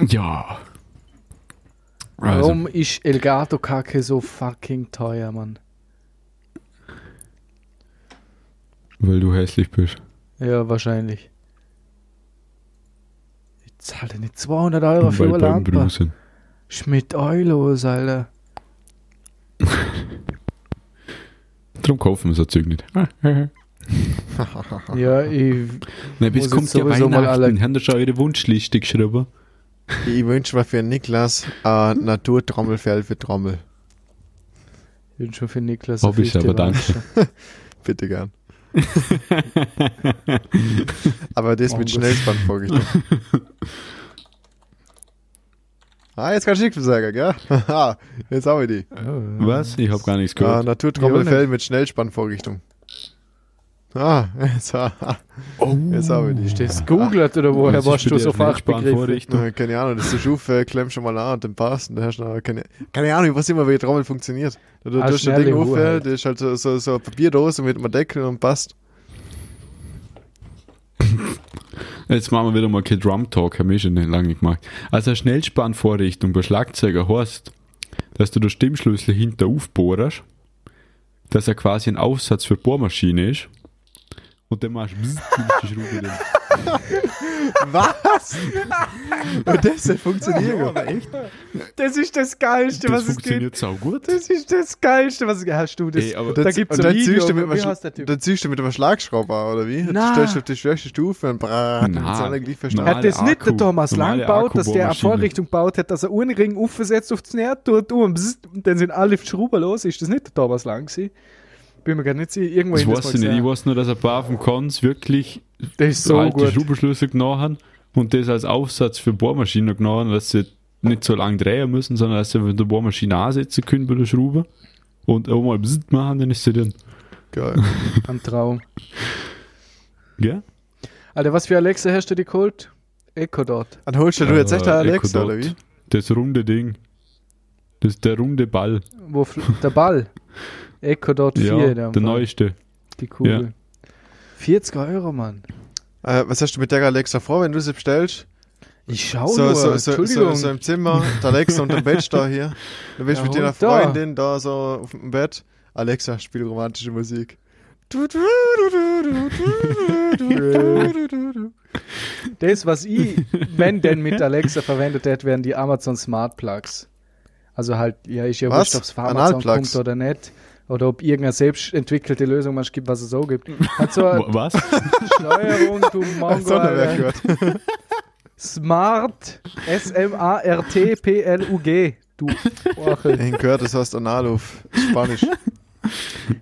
Speaker 2: ja. Also,
Speaker 3: Warum ist Elgato Kacke so fucking teuer, Mann?
Speaker 2: Weil du hässlich bist.
Speaker 3: Ja, wahrscheinlich. Zahlt er nicht 200 Euro für eine Lampe?
Speaker 2: Brusen.
Speaker 3: Schmidt Eulos, Alter. [LAUGHS]
Speaker 2: Darum kaufen wir so Zeug nicht.
Speaker 3: Ja, ich. [LAUGHS]
Speaker 2: Nein, bis
Speaker 3: Muss
Speaker 2: kommt
Speaker 3: jetzt
Speaker 2: ja Weihnachten.
Speaker 3: alle-
Speaker 2: Haben da schon eure Wunschliste geschrieben?
Speaker 1: Ich wünsche mir für Niklas ein Naturtrommelfell für Trommel.
Speaker 3: Ich bin schon für Niklas.
Speaker 2: Hab ich aber, danke. [LAUGHS]
Speaker 1: Bitte gern. [LAUGHS] Aber das
Speaker 3: oh, mit
Speaker 1: Schnellspann vorgestellt. [LAUGHS] Ah, jetzt kann [LAUGHS] ah, ich nichts Schicksalsager, gell? Haha, jetzt haben wir die.
Speaker 2: Was? Ich hab gar nichts gehört.
Speaker 1: Ah, Naturtrommelfell mit Schnellspannvorrichtung. Ah, [LAUGHS] jetzt,
Speaker 2: Oh,
Speaker 1: jetzt wir die.
Speaker 3: Ist das googelt oder woher
Speaker 2: Was ist
Speaker 3: warst du so Fachbegriffe?
Speaker 2: Schnellspannvorrichtung?
Speaker 1: Äh, keine Ahnung, das ist der Schufe, klemm schon mal an und dann passt. Und dann hast du noch keine, keine Ahnung, ich weiß immer, wie die Trommel funktioniert. Da du
Speaker 3: Ah,
Speaker 1: tust das Ding auf,
Speaker 3: halt.
Speaker 1: das ist halt so, so, so eine Papierdose mit einem Deckel und passt.
Speaker 2: Jetzt machen wir wieder mal kein Drum Talk, haben wir schon lange nicht gemacht. Also eine Schnellspannvorrichtung bei Schlagzeuger heißt, dass du den Stimmschlüssel hinter aufbohrst, dass er quasi ein Aufsatz für Bohrmaschine ist und dann machst du nimmst die Schraube dann. [LAUGHS]
Speaker 1: Was? und das soll funktionieren.
Speaker 2: aber echt?
Speaker 3: Das ist das Geilste,
Speaker 2: Das
Speaker 3: was es gibt.
Speaker 2: funktioniert sau gut.
Speaker 3: Das ist das Geilste, was es gibt. Hast du das?
Speaker 2: Ey, aber
Speaker 3: da
Speaker 1: Das-
Speaker 3: gibt's
Speaker 1: und
Speaker 3: ein
Speaker 1: dann
Speaker 3: Video.
Speaker 1: ziehst du mit
Speaker 3: Wie
Speaker 1: einem
Speaker 3: heißt der Typ?
Speaker 1: dann ziehst du mit einem Schlagschrauber, oder wie?
Speaker 3: Na.
Speaker 1: Dann stellst du auf die schwächste Stufe und brrrr.
Speaker 3: Hat das nicht der Thomas Lang gebaut, dass der eine. Vorrichtung gebaut hat, dass er einen Ring aufsetzt auf das Nähr, tut bzzzt, und dann sind alle Schrauben los? Ist das nicht der Thomas Lang gewesen? Bin mir gar nicht sicher. Irgendwo
Speaker 2: Das weiß ich nicht. Ich weiß nur, dass ein paar von Cons wirklich
Speaker 3: Das ist so
Speaker 2: alte
Speaker 3: gut.
Speaker 2: Schraubenschlüssel genommen haben und das als Aufsatz für Bohrmaschinen genommen haben, dass sie nicht so lange drehen müssen, sondern dass sie mit der Bohrmaschine ansetzen können bei der Schraube und auch mal bzzzt machen, dann ist sie drin.
Speaker 1: Geil. [LAUGHS]
Speaker 3: Ein Traum.
Speaker 2: Gell?
Speaker 3: Alter, was für Alexa hast du dir geholt? Echo dort.
Speaker 1: Dann holst du jetzt echt
Speaker 2: Äh,
Speaker 1: eine Alexa,
Speaker 2: Echo
Speaker 1: oder
Speaker 2: Dot.
Speaker 1: wie?
Speaker 2: Das runde Ding. Das ist der runde Ball.
Speaker 3: Wo fl- der Ball. [LAUGHS] Ecodot 4.
Speaker 2: Ja, der
Speaker 3: Fall.
Speaker 2: neueste.
Speaker 3: Die Kugel. Ja. 40 Euro, Mann.
Speaker 1: Äh, was hast du mit der Alexa vor, wenn du sie bestellst?
Speaker 3: Ich schaue
Speaker 1: so,
Speaker 3: nur,
Speaker 1: so, so,
Speaker 3: Entschuldigung.
Speaker 1: So, so im Zimmer, der Alexa und der Bett da hier. Du bist
Speaker 3: ja,
Speaker 1: mit deiner
Speaker 3: Freundin da.
Speaker 1: da so auf dem Bett. Alexa, spiel romantische Musik.
Speaker 3: das, was ich, wenn denn mit Alexa verwendet hätte, wären die Amazon Smart Plugs. Also halt, ja, ich ja wurscht, es Amazon kommt oder nicht. Oder ob irgendeine selbst entwickelte Lösung es gibt, was es so gibt. Hat so eine [LAUGHS]
Speaker 2: Was?
Speaker 3: Steuerung, du Mongo,
Speaker 1: Sonderwerk
Speaker 3: Alter.
Speaker 1: gehört. [LAUGHS]
Speaker 3: Smart, S-M-A-R-T-P-L-U-G. Du Orchel.
Speaker 1: Ich gehört, das heißt Anal auf Spanisch.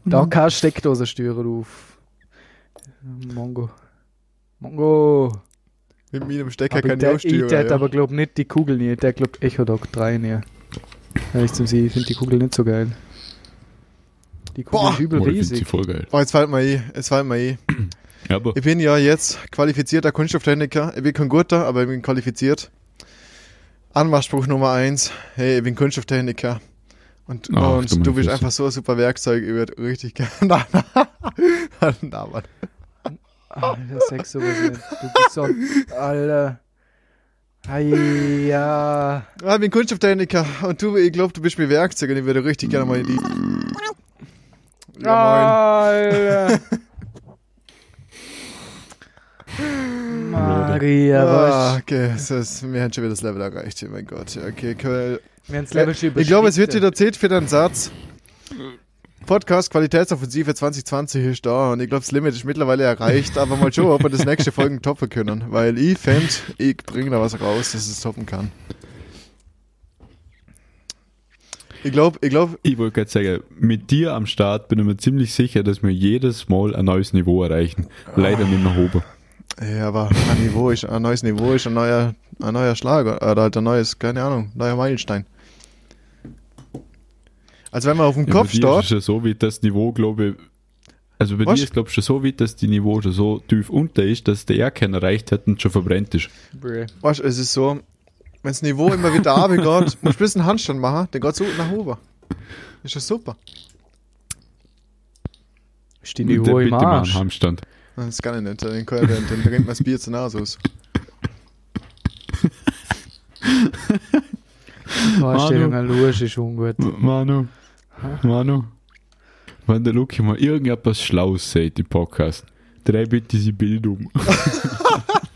Speaker 3: Da keine Steckdose steuern auf. Mongo. Mongo.
Speaker 1: Mit meinem Stecker
Speaker 3: Aber
Speaker 1: kann
Speaker 3: der,
Speaker 1: ich auch
Speaker 3: ich
Speaker 1: steuern.
Speaker 3: tät
Speaker 1: Ja.
Speaker 3: aber glaub nicht die Kugel nie. Der glaubt Echo Dog 3 nie. Ehrlich zum ich finde die Kugel nicht so geil. Die Kugel
Speaker 1: Boah.
Speaker 3: ist übel
Speaker 2: Oh, ich find sie
Speaker 3: riesig.
Speaker 2: voll geil.
Speaker 1: Oh, jetzt fällt mir ein, jetzt fällt mir ein. [CLEARS THROAT]
Speaker 2: Ja, aber
Speaker 1: Ich bin ja jetzt qualifizierter Kunststofftechniker. Ich bin kein guter, aber ich bin qualifiziert. Anmachspruch Nummer eins. Hey, ich bin Kunststofftechniker. Und,
Speaker 2: Ach,
Speaker 1: und
Speaker 2: du
Speaker 1: du bist
Speaker 2: Fresse.
Speaker 1: einfach so ein super Werkzeug. Ich würde richtig [LAUGHS] gerne. na, na, na, Mann.
Speaker 3: Alter, sag sowas nicht. Du bist so. Alter. Ei, ja.
Speaker 1: Ah, ich bin Kunststofftechniker. Und du, ich glaube, du bist mir Werkzeug. Und ich würde richtig gerne mal in die. Ja. [LAUGHS]
Speaker 3: Maria,
Speaker 1: moin. Ah,
Speaker 3: was?
Speaker 1: okay, das ist, wir haben schon wieder das Level erreicht. Oh mein Gott. Okay, cool.
Speaker 3: Wir haben das Level schon
Speaker 1: Ich glaube, es wird wieder Zeit für den Satz. Podcast Qualitätsoffensive 2020 ist da und ich glaube, das Limit ist mittlerweile erreicht, aber mal schauen, ob wir das nächste Folgen [LAUGHS] toppen können, weil ich fände, ich bringe da was raus, dass es toppen kann. Ich glaube, ich glaube,
Speaker 2: ich wollte gerade sagen, mit dir am Start bin ich mir ziemlich sicher, dass wir jedes Mal ein neues Niveau erreichen. Leider nicht mehr oben.
Speaker 1: ja, aber ein Niveau ist, ein neues Niveau ist ein neuer, ein neuer Schlager, oder halt ein neues, keine Ahnung, neuer Meilenstein. Also wenn man auf dem
Speaker 2: Ja,
Speaker 1: Kopf
Speaker 2: bei dir ist es
Speaker 1: steht,
Speaker 2: schon so dass das Niveau, glaube ich, also bei
Speaker 1: Was?
Speaker 2: dir ist, glaube ich, schon so weit, dass die Niveau schon so tief unter ist, dass der keinen erreicht hat und schon verbrennt ist.
Speaker 1: Weißt, du, es ist so, wenn das Niveau immer wieder runtergeht, musst du ein bisschen Handstand machen, dann geht es unten nach oben. Ist das super.
Speaker 3: Ist die
Speaker 2: Bitte
Speaker 3: Niveau im Arsch.
Speaker 2: Handstand.
Speaker 1: Das kann ich nicht. Dann, rennt mir das Bier zur Nase aus.
Speaker 3: Vorstellung an Lusch ist ungut.
Speaker 2: Manu, Manu, wenn der Luki mal irgendetwas Schlaues sagt im Podcast, dreh bitte sein Bild um. [LAUGHS]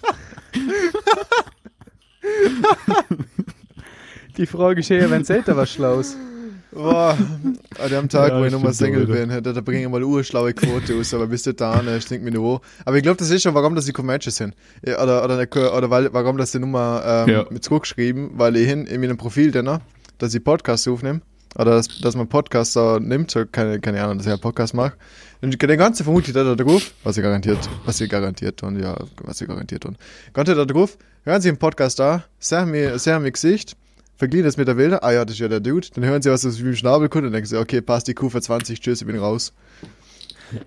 Speaker 2: [LAUGHS]
Speaker 3: Die Frage ist eher, wenn selten was Schlaues.
Speaker 1: Boah, an dem Tag,
Speaker 2: Ja,
Speaker 1: wo ich nochmal Single bin, da bringe ich mal urschlaue Quote aus, aber bis dahin äh, stinkt mir nur. Aber ich glaube, das ist schon, warum das die Matches sind. Ja, Oder, oder, oder weil, warum das die Nummer ähm,
Speaker 2: Ja.
Speaker 1: mit zurückgeschrieben, weil ich hin in meinem Profil dann, dass ich Podcasts aufnehme, oder dass, dass man Podcaster nimmt, so keine, keine Ahnung, dass ich einen Podcast mache. Den ganzen vermutlich da drauf, was ich garantiert, was ich garantiert und ja, was ich garantiert und. Ganze da drauf, hören Sie einen Podcast da, sagen mir, sagen mir Gesicht, verglichen das mit der Wilder, ah ja, das ist ja der Dude, dann hören Sie, was das wie im Schnabel kommt und denken Sie, okay, passt die Kuh für 20, tschüss, ich bin raus.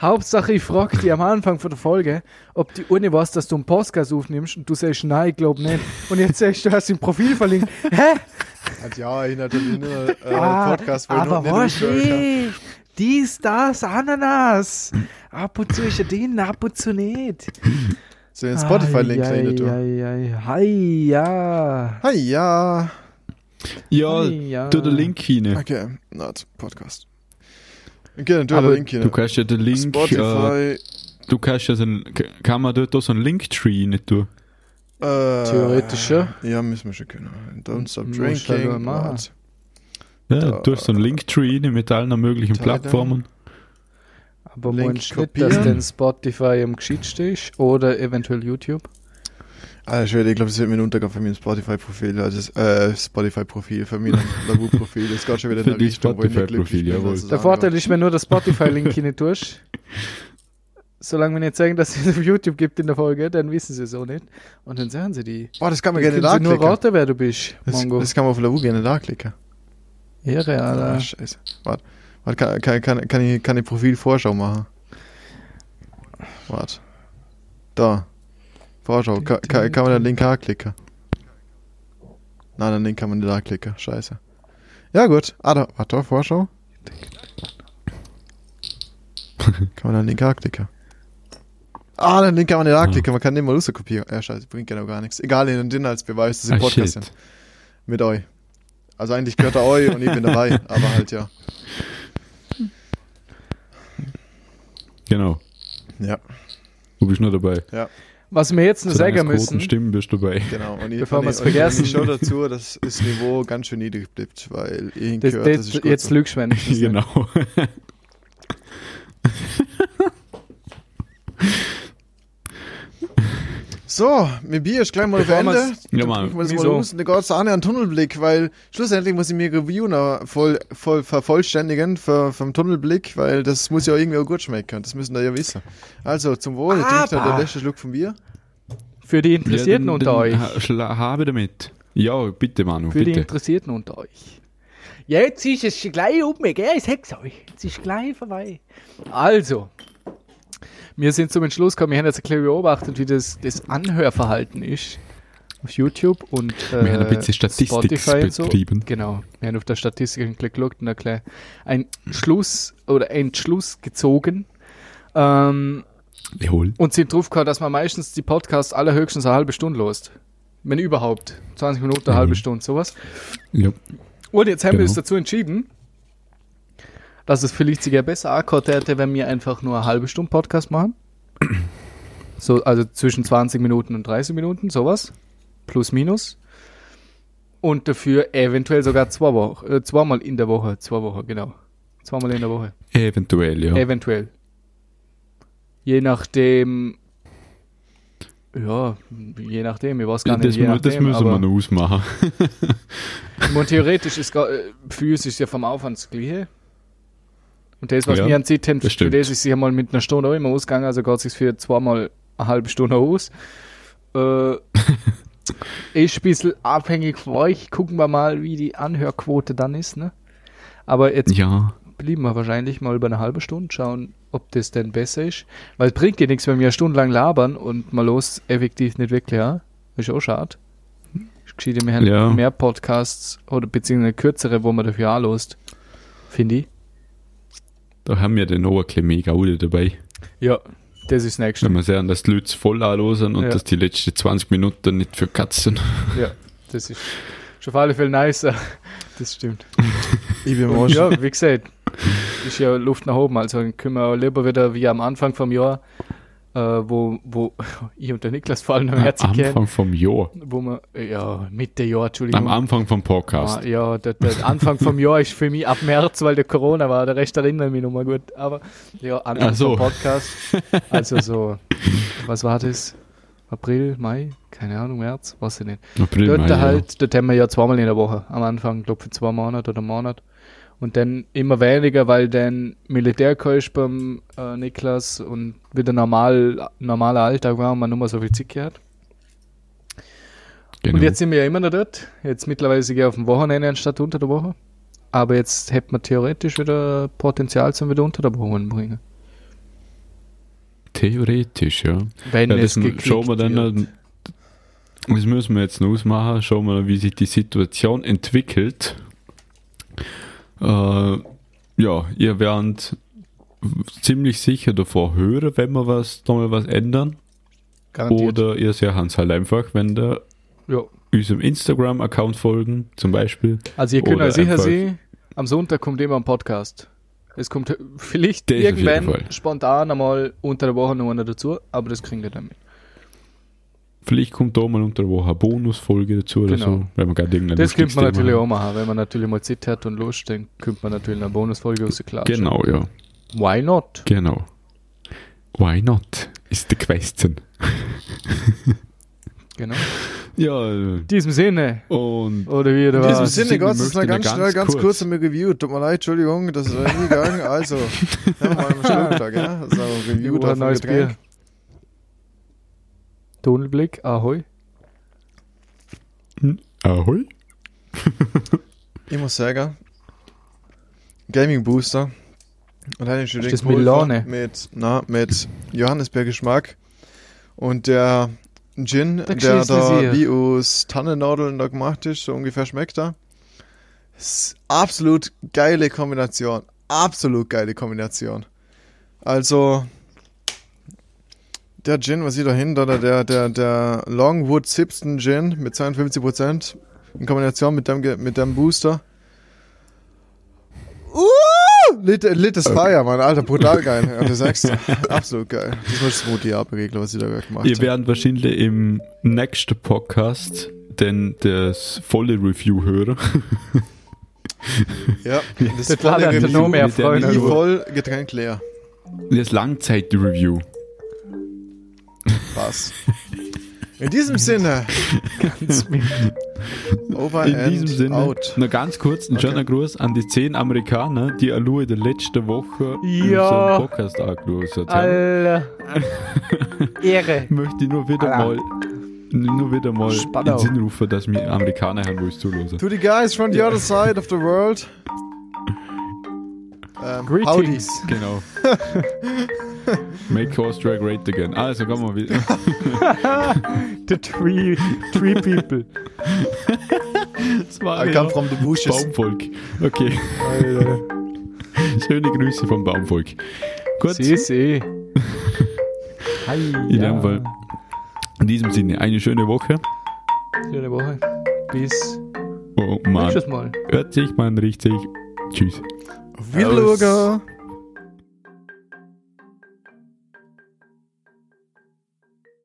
Speaker 3: Hauptsache, ich frage dich am Anfang von der Folge, ob die ohne was, dass du einen Podcast aufnimmst und du sagst, nein, ich glaube nicht. Und jetzt sagst du, hast ein Profil verlinkt. Hä?
Speaker 1: Und ja, ich natürlich nur äh,
Speaker 3: Ah,
Speaker 1: Podcast, wo ich
Speaker 3: aber
Speaker 1: nicht kann.
Speaker 3: nicht? Dies, das, Ananas. Ab und zu ist er den, ab und zu nicht.
Speaker 1: So den Spotify-Link rein, du.
Speaker 3: Hi, ja.
Speaker 1: Hi, ja.
Speaker 2: Ja, tu den Link hinein.
Speaker 1: Okay, not Podcast. Okay, dann tu
Speaker 3: Aber
Speaker 1: den Link hier.
Speaker 2: Du kannst ja den Link, äh,
Speaker 1: Spotify.
Speaker 2: du kannst ja so einen, kann man dort auch so einen Linktree nicht tun?
Speaker 1: Äh,
Speaker 3: Theoretisch schon.
Speaker 1: Ja, müssen wir schon können. Don't stop
Speaker 3: halt
Speaker 1: drinking. warte.
Speaker 2: Ja,
Speaker 1: Da-
Speaker 2: du hast so einen Linktree rein mit allen möglichen
Speaker 1: Teilen.
Speaker 2: Plattformen.
Speaker 3: Aber
Speaker 1: Link
Speaker 3: meinst du nicht, dass denn Spotify am geschicktesten ist oder eventuell YouTube?
Speaker 1: Ah, ich, ich glaube, das wird mir ein Untergang für mein Spotify-Profil. Also, das, äh, Spotify-Profil, für mein [LAUGHS] Lavu-Profil. Das geht schon wieder in
Speaker 2: die
Speaker 1: Richtung, wo ich nicht
Speaker 2: Spotify-Profil,
Speaker 1: glücklich bin.
Speaker 2: jawohl.
Speaker 3: Der Vorteil ist, wenn nur das Spotify-Link hinein tust, solange wir nicht sagen, dass es auf YouTube gibt in der Folge, dann wissen sie es auch nicht. Und dann sagen sie die.
Speaker 1: Boah, das kann man
Speaker 3: Dann
Speaker 1: gerne da
Speaker 3: sie nur
Speaker 1: klicken.
Speaker 3: raten, wer du bist,
Speaker 1: Das,
Speaker 3: Mongo.
Speaker 1: das kann man auf Lavu gerne da klicken. Ah,
Speaker 3: Alter.
Speaker 1: scheiße. Warte, warte kann, kann, kann, kann, ich, kann ich Profilvorschau machen? Warte. Da. Vorschau. Kann, kann, kann man den Link anklicken? Nein, den Link kann man nicht anklicken. Scheiße. Ja, gut. Ah, da. Warte, da, Vorschau. [LAUGHS] kann man den Link anklicken? Ah, den Link kann man nicht anklicken. Man kann den mal rauskopieren. Ja, scheiße. Bringt genau gar nichts. Egal, nehme den als Beweis, dass ich
Speaker 2: Ah,
Speaker 1: im Podcast
Speaker 2: shit.
Speaker 1: Mit euch. Also eigentlich gehört er euch und ich bin dabei. [LAUGHS] Aber halt, ja.
Speaker 2: Genau.
Speaker 1: Ja.
Speaker 2: Du bist noch dabei.
Speaker 3: Was wir jetzt noch
Speaker 2: Solange
Speaker 3: sagen
Speaker 2: es
Speaker 3: müssen,
Speaker 2: stimmen, bist du dabei.
Speaker 1: Genau, und ich,
Speaker 3: Bevor
Speaker 1: ich, und
Speaker 3: vergessen.
Speaker 1: Ich schon dazu, dass das Niveau ganz schön niedrig bleibt, weil ich
Speaker 3: das,
Speaker 1: gehört,
Speaker 3: das,
Speaker 1: das
Speaker 3: jetzt lügst du, wenn nicht. [LAUGHS]
Speaker 2: genau.
Speaker 1: So, mein Bier ist gleich mal
Speaker 3: Bevor
Speaker 1: Ende.
Speaker 2: Ja, Mann.
Speaker 1: wir das mal nicht an den Tunnelblick, weil schlussendlich muss ich mir Review noch voll, voll vervollständigen für, vom Tunnelblick, weil das muss ja irgendwie auch gut schmecken. Das müssen da ja wissen. Also, zum Wohl, ich
Speaker 3: Aber-
Speaker 1: den letzten Schluck von Bier.
Speaker 3: Für die Interessierten
Speaker 2: Ja, dann-
Speaker 3: unter euch.
Speaker 2: ha- Habe damit. Ja, bitte, Manu,
Speaker 3: Für die
Speaker 2: bitte.
Speaker 3: Interessierten unter euch. Jetzt ist es gleich um, gell? Ich sag's euch. Jetzt ist gleich vorbei. Also, wir sind zum Entschluss gekommen, wir haben jetzt ein bisschen beobachtet, wie das, das Anhörverhalten ist auf YouTube und äh,
Speaker 2: Wir haben ein bisschen Statistik
Speaker 3: Spotify und so.
Speaker 2: betrieben.
Speaker 3: Genau, wir haben auf der Statistik ein bisschen geschaut und ein bisschen ein Schluss oder Entschluss gezogen. Ähm,
Speaker 2: Jawohl.
Speaker 3: und sind drauf gekommen, dass man meistens die Podcasts allerhöchstens eine halbe Stunde lost. Wenn überhaupt. 20 Minuten, eine
Speaker 2: Mhm.
Speaker 3: halbe Stunde, sowas.
Speaker 2: Ja.
Speaker 3: Und jetzt haben wir
Speaker 2: Genau.
Speaker 3: uns dazu entschieden, dass es vielleicht sogar besser angehört hätte, wenn wir einfach nur eine halbe Stunde Podcast machen. [CLEARS THROAT] So, also zwischen 20 Minuten und 30 Minuten, sowas. Plus, minus. Und dafür eventuell sogar zwei Wochen, äh, zweimal in der Woche, zwei Wochen, genau. Zweimal in der Woche.
Speaker 2: Eventuell, ja.
Speaker 3: Eventuell. Je nachdem. Ja, je nachdem, ich weiß gar nicht.
Speaker 2: das, mu- das
Speaker 3: nachdem,
Speaker 2: müssen wir noch ausmachen. [LAUGHS]
Speaker 3: Und theoretisch ist äh, für uns ist ja vom Aufwand das Gleiche. Und das, was
Speaker 2: Ja,
Speaker 3: wir an Zeit haben, für das ist sich mal mit einer Stunde auch immer ausgegangen, also geht es sich für zweimal eine halbe Stunde aus. Äh, [LAUGHS] ist ein bisschen abhängig von euch. Gucken wir mal, wie die Anhörquote dann ist, ne? Aber jetzt
Speaker 2: Ja.
Speaker 3: blieben wir wahrscheinlich mal über eine halbe Stunde, schauen, ob das denn besser ist. Weil es bringt ja nichts, wenn wir eine Stunde lang labern und mal los effektiv nicht wirklich, ja? Ist auch schade. Wir haben
Speaker 2: Ja.
Speaker 3: mehr Podcasts oder beziehungsweise kürzere, wo man dafür anlost. Finde ich.
Speaker 2: Da haben wir den mega Audio dabei.
Speaker 3: Ja, das ist das Nächste.
Speaker 2: Wenn wir sehen, dass die Leute voll anlosen und
Speaker 3: Ja.
Speaker 2: dass die letzten 20 Minuten nicht für Katzen.
Speaker 3: Ja, das ist schon auf alle Fälle nicer. [LAUGHS] Das stimmt.
Speaker 1: Ich bin
Speaker 3: Und ja, wie gesagt, ist ja Luft nach oben. Also können wir lieber wieder wie am Anfang vom Jahr äh, wo, wo [LAUGHS] ich und der Niklas vor allem am
Speaker 2: Am
Speaker 3: Herzen kennen,
Speaker 2: Anfang vom Jahr.
Speaker 3: wo wir, ja, Mitte Jahr, Entschuldigung.
Speaker 2: Am Anfang vom Podcast.
Speaker 3: Ah, ja, der, der Anfang vom Jahr ist für mich ab März, weil der Corona war. Der Rest erinnere ich mich noch mal gut. Aber ja, Anfang
Speaker 2: so.
Speaker 3: vom Podcast. Also so, was war das? April, Mai? Keine Ahnung, März? Weiß ich nicht.
Speaker 2: April,
Speaker 3: Dort
Speaker 2: Mai, ja.
Speaker 3: halt, dort haben wir ja zweimal in der Woche. Am Anfang, glaube für zwei Monate oder einen Monat. Und dann immer weniger, weil dann Militär beim äh, Niklas und wieder normal, normaler Alltag war und man nur mal so viel Zeit hat.
Speaker 2: Genau.
Speaker 3: Und jetzt sind wir ja immer noch dort. Jetzt mittlerweile gehe ich auf dem Wochenende anstatt unter der Woche. Aber jetzt hätte man theoretisch wieder Potenzial zum wieder unter der Woche bringen.
Speaker 2: Theoretisch, ja.
Speaker 3: Wenn
Speaker 2: ja
Speaker 3: es
Speaker 2: das
Speaker 3: geklickt
Speaker 2: schauen wir dann,
Speaker 3: wird.
Speaker 2: das müssen wir jetzt noch ausmachen. Schauen wir, wie sich die Situation entwickelt. Äh, ja, ihr werdet ziemlich sicher davor hören, wenn wir was, da mal was ändern.
Speaker 3: Garantiert.
Speaker 2: Oder ihr seht uns halt einfach, wenn der
Speaker 3: ja.
Speaker 2: unserem Instagram-Account folgen, zum Beispiel.
Speaker 3: Also ihr könnt euch sicher sehen, am Sonntag kommt immer ein Podcast. Es kommt vielleicht
Speaker 2: Das
Speaker 3: irgendwann spontan einmal unter der Woche noch einer dazu, aber das kriegt ihr dann mit.
Speaker 2: Vielleicht kommt da mal unter der Woche eine Bonusfolge dazu oder
Speaker 3: Genau.
Speaker 2: so, wenn man gerade irgendein
Speaker 3: Das könnte man natürlich
Speaker 2: Thema
Speaker 3: auch machen. Wenn man natürlich mal Zeit hat und Lust, dann könnte man natürlich eine Bonusfolge aus. Klasse.
Speaker 2: Genau, ja.
Speaker 3: Why not?
Speaker 2: Genau. Why not? Ist die Question.
Speaker 3: Genau. [LAUGHS]
Speaker 2: Ja,
Speaker 3: In diesem Sinne.
Speaker 2: und
Speaker 3: Oder wie, oder
Speaker 1: In diesem
Speaker 3: was?
Speaker 1: Sinne, Gott, das ist noch ganz
Speaker 2: noch
Speaker 1: schnell,
Speaker 2: ganz
Speaker 1: ganz
Speaker 2: kurz.
Speaker 1: kurz einmal reviewt. Tut mir leid, Entschuldigung, das ist nie gegangen. Also, [LAUGHS] haben wir mal einen Schluck ja? So, auf ein
Speaker 3: neues
Speaker 1: Getränk.
Speaker 3: Bier. Tunnelblick, Ahoi.
Speaker 2: Ahoi. [LAUGHS]
Speaker 1: Ich muss sagen, Gaming Booster. Und dann ist
Speaker 3: das Milane?
Speaker 1: Mit, na, mit Johannisbeer-Geschmack. Und der Gin,
Speaker 3: Der
Speaker 1: da
Speaker 3: Sier.
Speaker 1: wie aus Tannennadeln da gemacht ist, so ungefähr schmeckt er. Ist absolut geile Kombination. Absolut geile Kombination. Also, der Gin, was ich da hinter, der, der, der, der Longwood Sipston Gin mit 52% in Kombination mit dem, mit dem Booster. Uh! Lit, lit ist Fire, Mann, Alter, brutal [LAUGHS] geil. Ja, du sagst, absolut geil. Das war das Smoothie Abregler, was ich da gemacht habe.
Speaker 2: werdet wahrscheinlich im nächsten Podcast denn das volle Review hören.
Speaker 1: Ja, [LAUGHS] das
Speaker 3: Das dann
Speaker 1: Review
Speaker 3: noch mehr Freude.
Speaker 2: Review.
Speaker 1: voll Getränk leer.
Speaker 2: Das Langzeit-Review.
Speaker 1: Passt. In diesem Sinne, over
Speaker 2: In diesem Sinne,
Speaker 1: out.
Speaker 2: noch ganz kurz ein
Speaker 1: Okay.
Speaker 2: schöner Gruß an die zehn Amerikaner, die Alu in der letzten Woche
Speaker 3: Ja.
Speaker 2: unseren Podcast angeschaut haben.
Speaker 3: Ehre. [LAUGHS]
Speaker 2: Möchte ich nur wieder
Speaker 3: Alter.
Speaker 2: mal nur wieder mal
Speaker 3: Spannau.
Speaker 2: in den Sinn rufen, dass wir Amerikaner haben, wo ich zuhören.
Speaker 1: To the guys from the other side of the world. [LAUGHS] Ähm,
Speaker 3: Greetings.
Speaker 1: howdy.
Speaker 2: Genau. [LAUGHS] Make Austria great again. Also, kommen wir wieder. [LAUGHS]
Speaker 3: The three, three people.
Speaker 2: Das war
Speaker 1: I come from the bushes.
Speaker 2: Baumvolk. Okay.
Speaker 3: Alter. [LAUGHS]
Speaker 2: Schöne Grüße vom Baumvolk. Gut,
Speaker 3: Sie, sie. [LAUGHS] Hi.
Speaker 2: in dem Fall. In diesem Sinne, eine schöne Woche.
Speaker 3: Schöne Woche. Bis
Speaker 2: Oh man,
Speaker 3: nächstes Mal.
Speaker 2: hört sich, man riecht sich. Tschüss.
Speaker 1: Wiederluger.